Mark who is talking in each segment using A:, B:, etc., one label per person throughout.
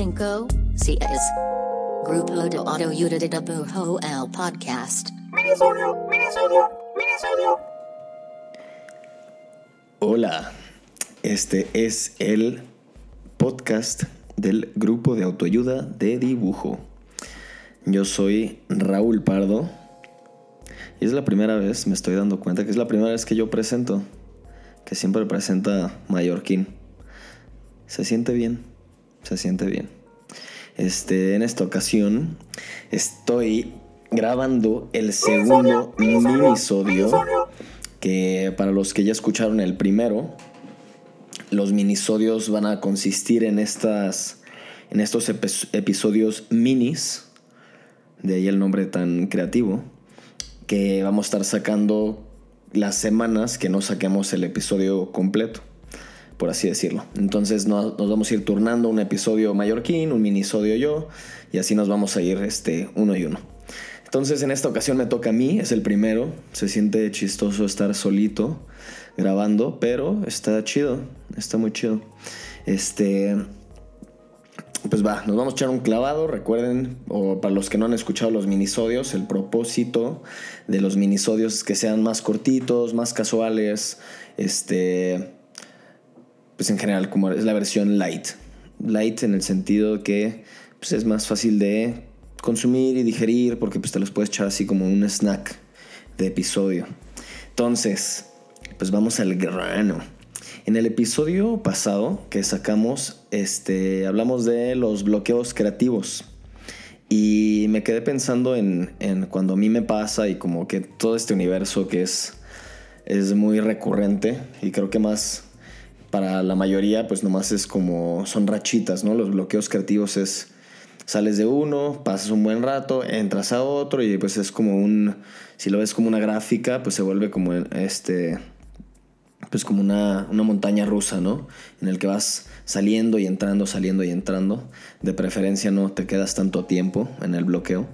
A: cinco. Grupo de Autoayuda de el podcast.
B: Hola, este es el podcast del grupo de autoayuda de dibujo. Yo soy Raúl Pardo y es la primera vez, me estoy dando cuenta que es la primera vez que yo presento, que siempre presenta Mallorquín. Se siente bien, se siente bien. Este, en esta ocasión estoy grabando el segundo minisodio que para los que ya escucharon el primero, los minisodios van a consistir en estas en estos episodios minis, de ahí el nombre tan creativo, que vamos a estar sacando las semanas que no saquemos el episodio completo, por así decirlo. Entonces nos, vamos a ir turnando un episodio mallorquín, un minisodio yo, y así nos vamos a ir este, uno y uno. Entonces en esta ocasión me toca a mí, es el primero, se siente chistoso estar solito grabando, pero está chido, está muy chido. Este, pues va, nos vamos a echar un clavado. Recuerden, o para los que no han escuchado los minisodios, el propósito de los minisodios es que sean más cortitos, más casuales. Este, pues en general, como es la versión light. Light en el sentido que pues es más fácil de consumir y digerir porque pues te los puedes echar así como un snack de episodio. Entonces, pues vamos al grano. En el episodio pasado que sacamos, este, hablamos de los bloqueos creativos. Y me quedé pensando en, cuando a mí me pasa y como que todo este universo que es, es muy recurrente y creo que más para la mayoría pues nomás es como son rachitas, ¿no? Los bloqueos creativos es sales de uno, pasas un buen rato, entras a otro y pues es como un si lo ves como una gráfica, pues se vuelve como este pues como una, montaña rusa, ¿no? En el que vas saliendo y entrando, saliendo y entrando. De preferencia no te quedas tanto tiempo en el bloqueo,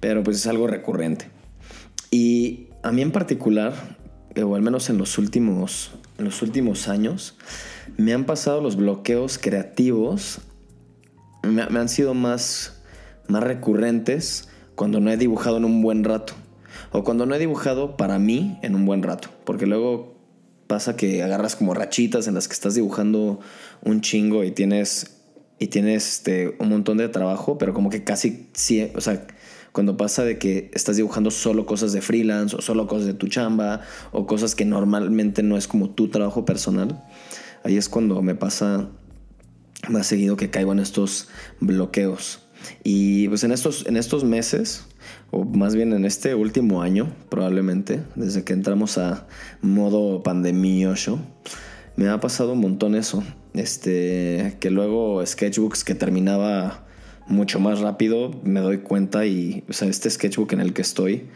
B: pero pues es algo recurrente. Y a mí en particular, eh, o al menos en los últimos, en los últimos años, me han pasado los bloqueos creativos, me, han sido más, más recurrentes cuando no he dibujado en un buen rato. O cuando no he dibujado para mí en un buen rato. Porque luego pasa que agarras como rachitas en las que estás dibujando un chingo y tienes y tienes este, un montón de trabajo, pero como que casi o sea, cuando pasa de que estás dibujando solo cosas de freelance o solo cosas de tu chamba o cosas que normalmente no es como tu trabajo personal, ahí es cuando me pasa más seguido que caigo en estos bloqueos. Y pues en estos, en estos meses o más bien en este último año, probablemente, desde que entramos a modo pandemioso, me ha pasado un montón eso. Este, que luego sketchbooks que terminaba mucho más rápido, me doy cuenta y, o sea, este sketchbook en el que estoy,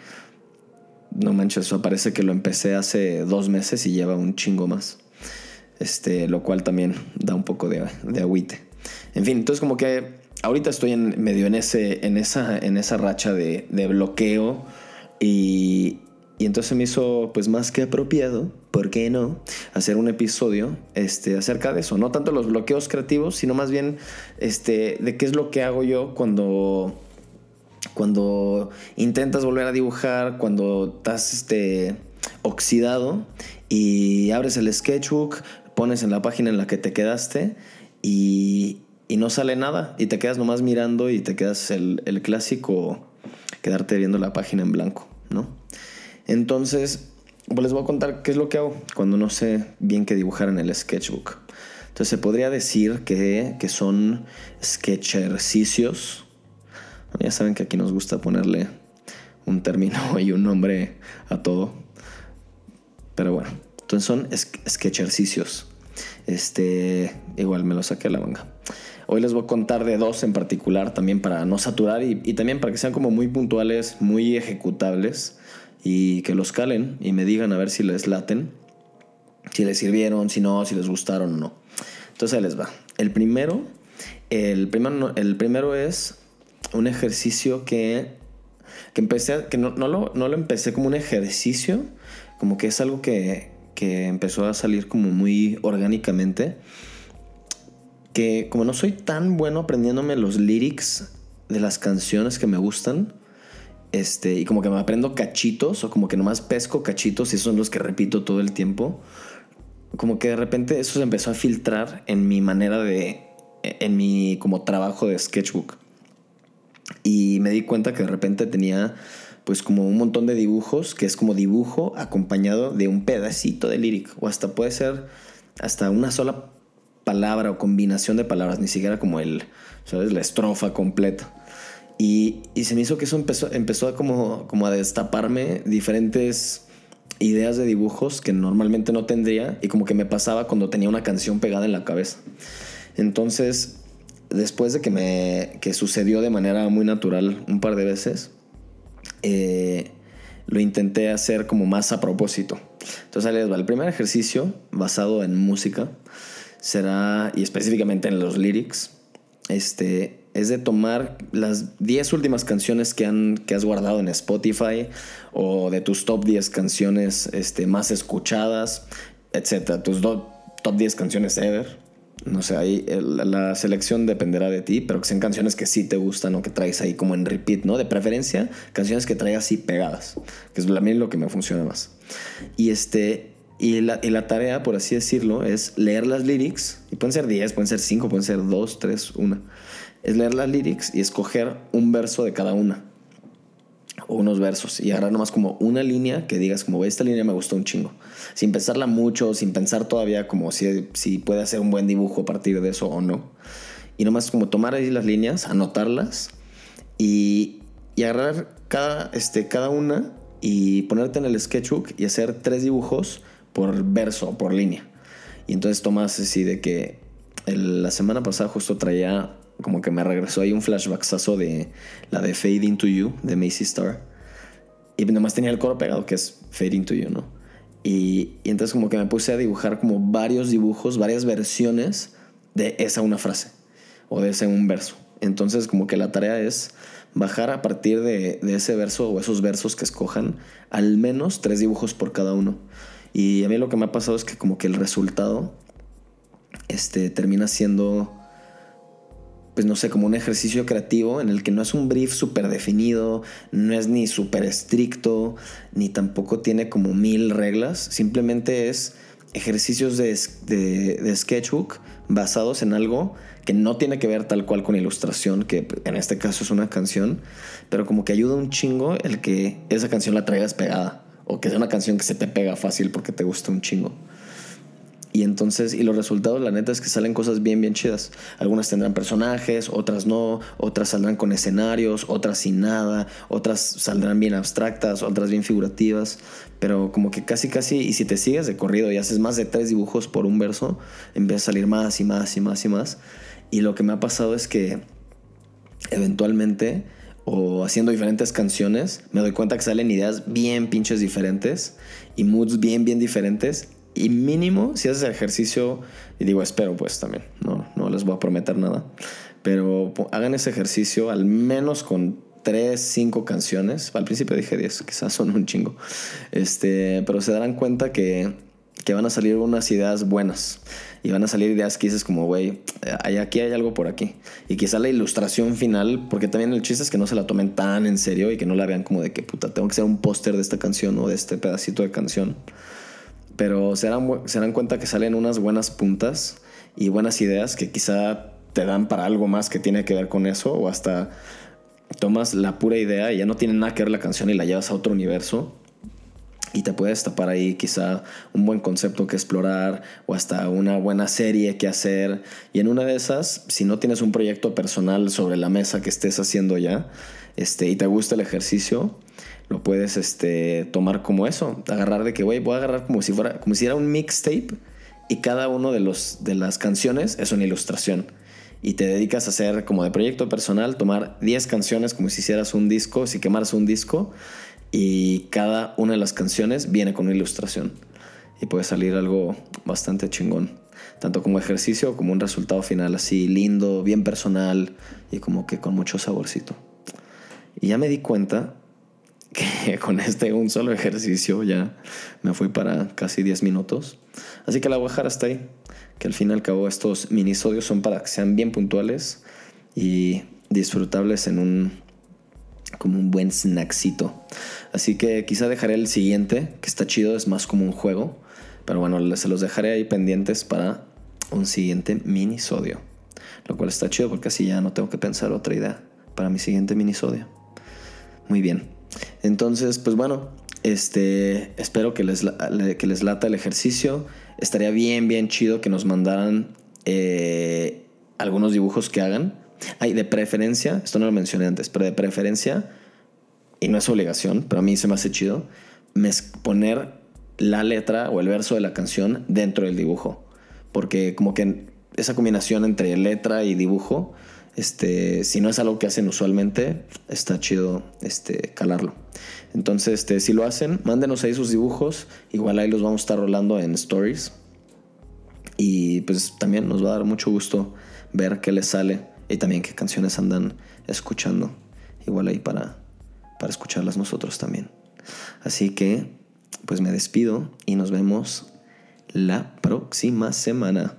B: no manches, parece que lo empecé hace dos meses y lleva un chingo más. Este, lo cual también da un poco de, de agüite. En fin, entonces como que ahorita estoy en, medio en, ese, en, esa, en esa racha de, bloqueo y, entonces me hizo pues más que apropiado, ¿por qué no? Hacer un episodio este, acerca de eso, no tanto los bloqueos creativos, sino más bien este, de qué es lo que hago yo cuando, cuando intentas volver a dibujar, cuando estás este, oxidado y abres el sketchbook, pones en la página en la que te quedaste y, y no sale nada y te quedas nomás mirando y te quedas el, clásico quedarte viendo la página en blanco, ¿no? Entonces, pues les voy a contar qué es lo que hago cuando no sé bien qué dibujar en el sketchbook. Entonces se podría decir que, que son sketchercicios. Ya saben que aquí nos gusta ponerle un término y un nombre a todo. Pero bueno, entonces son sketchercicios. Este, igual me lo saqué a la manga. Hoy les voy a contar de dos en particular también para no saturar y, también para que sean como muy puntuales, muy ejecutables y que los calen y me digan a ver si les laten, si les sirvieron, si no, si les gustaron o no. Entonces ahí les va. El primero, el primero, el primero es un ejercicio que, que empecé, que no, no, lo, no lo empecé como un ejercicio, como que es algo que, que empezó a salir como muy orgánicamente. Que como no soy tan bueno aprendiéndome los lyrics de las canciones que me gustan, este, y como que me aprendo cachitos o como que nomás pesco cachitos y esos son los que repito todo el tiempo, como que de repente eso se empezó a filtrar en mi manera de, en mi como trabajo de sketchbook. Y me di cuenta que de repente tenía pues como un montón de dibujos, que es como dibujo acompañado de un pedacito de lírico, o hasta puede ser hasta una sola palabra o combinación de palabras, ni siquiera como el, ¿sabes? La estrofa completa. Y, se me hizo que eso empezó, empezó a como, como a destaparme diferentes ideas de dibujos que normalmente no tendría y como que me pasaba cuando tenía una canción pegada en la cabeza. Entonces, después de que me que sucedió de manera muy natural un par de veces, eh, lo intenté hacer como más a propósito. Entonces, ahí. El primer ejercicio, basado en música, será, y específicamente en los lyrics, este, es de tomar las 10 últimas canciones que, han, que has guardado en Spotify o de tus top 10 canciones este, más escuchadas, etc. Tus top 10 canciones ever no sé, ahí la selección dependerá de ti, pero que sean canciones que sí te gustan o que traes ahí como en repeat, ¿no? De preferencia, canciones que traigas así pegadas, que es a mí lo que me funciona más. Y este, y la, y la, tarea, por así decirlo, es leer las lyrics, y pueden ser 10, pueden ser 5, pueden ser 2, 3, 1. Es leer las lyrics y escoger un verso de cada una. O unos versos. Y agarrar nomás como una línea que digas como esta línea me gustó un chingo sin pensarla mucho sin pensar todavía como si, si puede hacer un buen dibujo a partir de eso o no. Y nomás como tomar ahí las líneas anotarlas y, y agarrar cada, este, cada una y ponerte en el sketchbook y hacer tres dibujos por verso por línea. Y entonces tomas así de que la semana pasada justo traía como que me regresó ahí un flashbacksazo de la de Fade Into You de Macy Star. Y nomás tenía el coro pegado, que es Fade Into You, ¿no? Y, y, entonces como que me puse a dibujar como varios dibujos, varias versiones de esa una frase o de ese un verso. Entonces como que la tarea es bajar a partir de, de ese verso o esos versos que escojan al menos tres dibujos por cada uno. Y a mí lo que me ha pasado es que como que el resultado este, termina siendo pues no sé, como un ejercicio creativo en el que no es un brief súper definido, no es ni súper estricto, ni tampoco tiene como mil reglas, simplemente es ejercicios de, de, sketchbook basados en algo que no tiene que ver tal cual con ilustración, que en este caso es una canción, pero como que ayuda un chingo el que esa canción la traigas pegada, o que sea una canción que se te pega fácil porque te gusta un chingo. Y entonces, y los resultados, la neta es que salen cosas bien, bien chidas. Algunas tendrán personajes, otras no, otras saldrán con escenarios, otras sin nada, otras saldrán bien abstractas, otras bien figurativas. Pero como que casi, casi, y si te sigues de corrido y haces más de tres dibujos por un verso, empieza a salir más y más y más y más. Y lo que me ha pasado es que eventualmente o haciendo diferentes canciones, me doy cuenta que salen ideas bien pinches diferentes y moods bien, bien diferentes y mínimo, si haces ejercicio, y digo espero pues también, no, no les voy a prometer nada, pero hagan ese ejercicio al menos con 3, 5 canciones. Al principio dije 10, quizás son un chingo. Este, pero se darán cuenta que, que van a salir unas ideas buenas. Y van a salir ideas que dices como, güey, aquí hay algo por aquí. Y quizá la ilustración final, porque también el chiste es que no se la tomen tan en serio y que no la vean como de que, puta, tengo que hacer un póster de esta canción o de este pedacito de canción pero se darán, se dan cuenta que salen unas buenas puntas y buenas ideas que quizá te dan para algo más que tiene que ver con eso o hasta tomas la pura idea y ya no tiene nada que ver la canción y la llevas a otro universo y te puedes tapar ahí quizá un buen concepto que explorar o hasta una buena serie que hacer y en una de esas si no tienes un proyecto personal sobre la mesa que estés haciendo ya este y te gusta el ejercicio lo puedes este, tomar como eso. Agarrar de que, voy a agarrar como si fuera, como si era un mixtape y cada uno de, los, de las canciones es una ilustración. Y te dedicas a hacer como de proyecto personal, tomar 10 canciones como si hicieras un disco, si quemaras un disco, y cada una de las canciones viene con una ilustración. Y puede salir algo bastante chingón. Tanto como ejercicio como un resultado final así lindo, bien personal y como que con mucho saborcito. Y ya me di cuenta que con este un solo ejercicio ya me fui para casi 10 minutos. Así que la voy a dejar hasta ahí. Que al fin y al cabo estos minisodios son para que sean bien puntuales y disfrutables en un como un buen snacksito. Así que quizá dejaré el siguiente, que está chido, es más como un juego. Pero bueno, se los dejaré ahí pendientes para un siguiente minisodio. Lo cual está chido porque así ya no tengo que pensar otra idea para mi siguiente minisodio. Muy bien. Entonces, pues bueno, este, espero que les, que les lata el ejercicio. Estaría bien, bien chido que nos mandaran eh, algunos dibujos que hagan. Ay, de preferencia, esto no lo mencioné antes, pero de preferencia, y no es obligación, pero a mí se me hace chido, poner la letra o el verso de la canción dentro del dibujo. Porque como que esa combinación entre letra y dibujo este, si no es algo que hacen usualmente, está chido este, calarlo. Entonces, este, si lo hacen, mándenos ahí sus dibujos. Igual ahí los vamos a estar rolando en stories. Y pues también nos va a dar mucho gusto ver qué les sale y también qué canciones andan escuchando. Igual ahí para, para escucharlas nosotros también. Así que, pues me despido y nos vemos la próxima semana.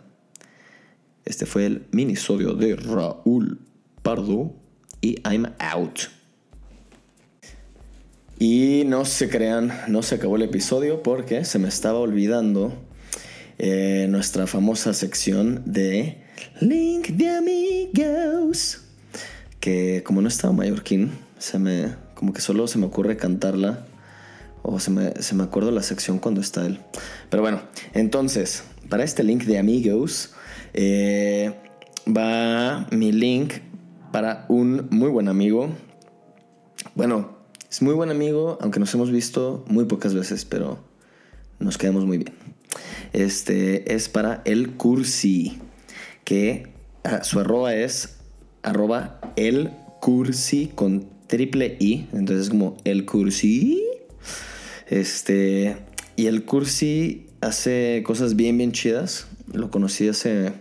B: Este fue el minisodio de Raúl Pardo y I'm out. Y no se crean, no se acabó el episodio porque se me estaba olvidando eh, nuestra famosa sección de Link de Amigos. Que como no estaba mallorquín, se me, como que solo se me ocurre cantarla. O se me, se me acuerda la sección cuando está él. Pero bueno, entonces, para este link de amigos, eh, va mi link para un muy buen amigo. Bueno, es muy buen amigo, aunque nos hemos visto muy pocas veces, pero nos quedamos muy bien. Este es para el Cursi, que ah, su arroba es arroba el Cursi con triple I, entonces es como el Cursi. Este, y el Cursi hace cosas bien, bien chidas. Lo conocí hace,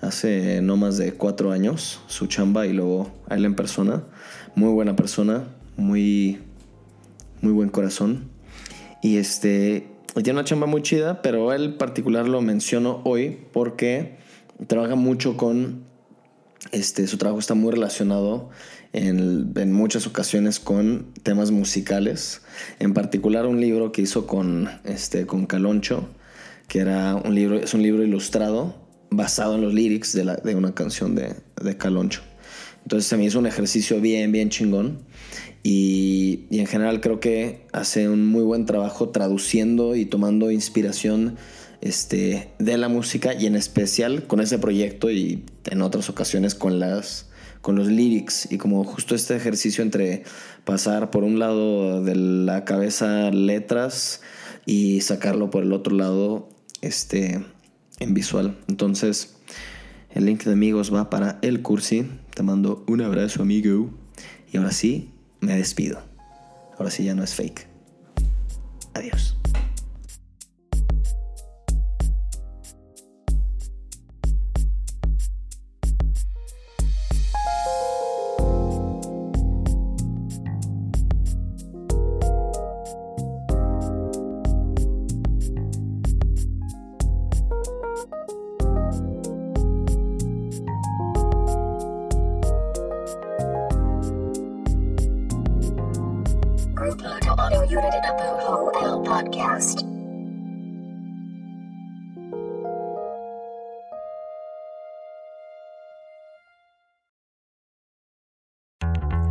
B: hace no más de cuatro años, su chamba y luego a él en persona. Muy buena persona, muy, muy buen corazón. Y este, tiene una chamba muy chida, pero él particular lo menciono hoy porque trabaja mucho con, este, su trabajo está muy relacionado en, muchas ocasiones con temas musicales. En particular un libro que hizo con, este, con Caloncho que era un libro, es un libro ilustrado basado en los lyrics de, la, de una canción de, de, Caloncho. Entonces se me hizo un ejercicio bien, bien chingón. Y, y, en general creo que hace un muy buen trabajo traduciendo y tomando inspiración este, de la música y en especial con ese proyecto y en otras ocasiones con las con los lyrics y como justo este ejercicio entre pasar por un lado de la cabeza letras y sacarlo por el otro lado este, en visual. Entonces, el link de amigos va para el cursi. Te mando un abrazo, amigo. Y ahora sí, me despido. Ahora sí ya no es fake. Adiós.